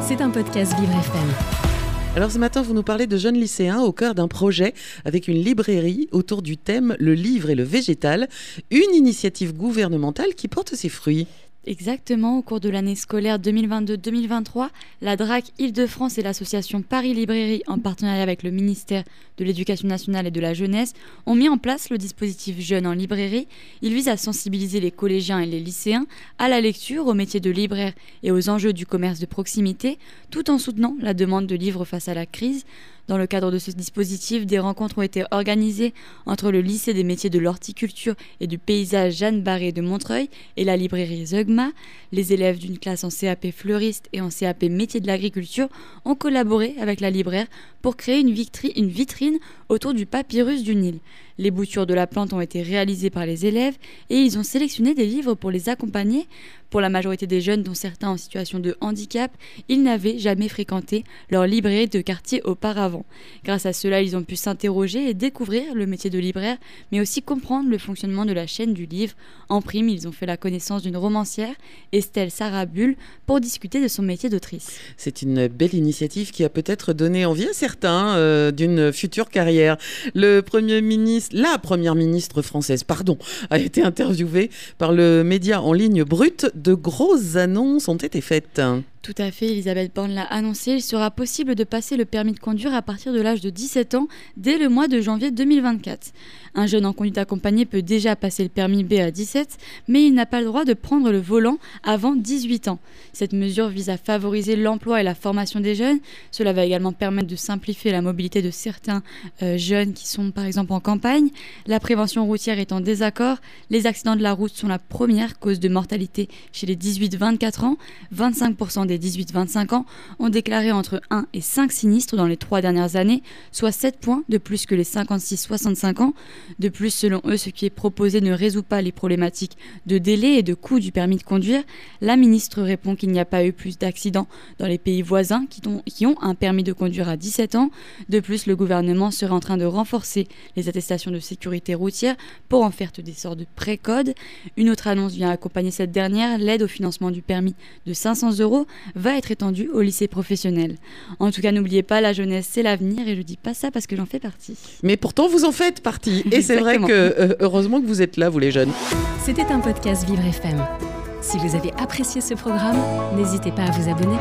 C'est un podcast Vivre FM. Alors ce matin, vous nous parlez de jeunes lycéens au cœur d'un projet avec une librairie autour du thème Le livre et le végétal, une initiative gouvernementale qui porte ses fruits. Exactement, au cours de l'année scolaire 2022-2023, la DRAC Île-de-France et l'association Paris Librairie, en partenariat avec le ministère de l'Éducation nationale et de la jeunesse, ont mis en place le dispositif Jeunes en librairie. Il vise à sensibiliser les collégiens et les lycéens à la lecture, au métier de libraire et aux enjeux du commerce de proximité, tout en soutenant la demande de livres face à la crise. Dans le cadre de ce dispositif, des rencontres ont été organisées entre le lycée des métiers de l'horticulture et du paysage Jeanne Barré de Montreuil et la librairie Zeugma. Les élèves d'une classe en CAP fleuriste et en CAP métier de l'agriculture ont collaboré avec la libraire pour créer une, une vitrine autour du papyrus du Nil. Les boutures de la plante ont été réalisées par les élèves et ils ont sélectionné des livres pour les accompagner. Pour la majorité des jeunes, dont certains en situation de handicap, ils n'avaient jamais fréquenté leur librairie de quartier auparavant. Grâce à cela, ils ont pu s'interroger et découvrir le métier de libraire, mais aussi comprendre le fonctionnement de la chaîne du livre. En prime, ils ont fait la connaissance d'une romancière, Estelle Sarabul, pour discuter de son métier d'autrice. C'est une belle initiative qui a peut-être donné envie à certains euh, d'une future carrière. Le Premier ministre, la Première ministre française, pardon, a été interviewée par le média en ligne Brut de grosses annonces ont été faites. Tout à fait, Elisabeth Borne l'a annoncé, il sera possible de passer le permis de conduire à partir de l'âge de 17 ans dès le mois de janvier 2024. Un jeune en conduite accompagnée peut déjà passer le permis B à 17, mais il n'a pas le droit de prendre le volant avant 18 ans. Cette mesure vise à favoriser l'emploi et la formation des jeunes. Cela va également permettre de simplifier la mobilité de certains euh, jeunes qui sont par exemple en campagne. La prévention routière est en désaccord. Les accidents de la route sont la première cause de mortalité chez les 18-24 ans. 25% des 18-25 ans ont déclaré entre 1 et 5 sinistres dans les trois dernières années, soit 7 points de plus que les 56-65 ans. De plus, selon eux, ce qui est proposé ne résout pas les problématiques de délai et de coût du permis de conduire. La ministre répond qu'il n'y a pas eu plus d'accidents dans les pays voisins qui ont, qui ont un permis de conduire à 17 ans. De plus, le gouvernement serait en train de renforcer les attestations de sécurité routière pour en faire des sortes de précodes. Une autre annonce vient accompagner cette dernière, l'aide au financement du permis de 500 euros va être étendue au lycée professionnel. En tout cas, n'oubliez pas, la jeunesse, c'est l'avenir et je dis pas ça parce que j'en fais partie. Mais pourtant, vous en faites partie. Et c'est vrai que euh, heureusement que vous êtes là, vous les jeunes. C'était un podcast Vivre FM. Si vous avez apprécié ce programme, n'hésitez pas à vous abonner.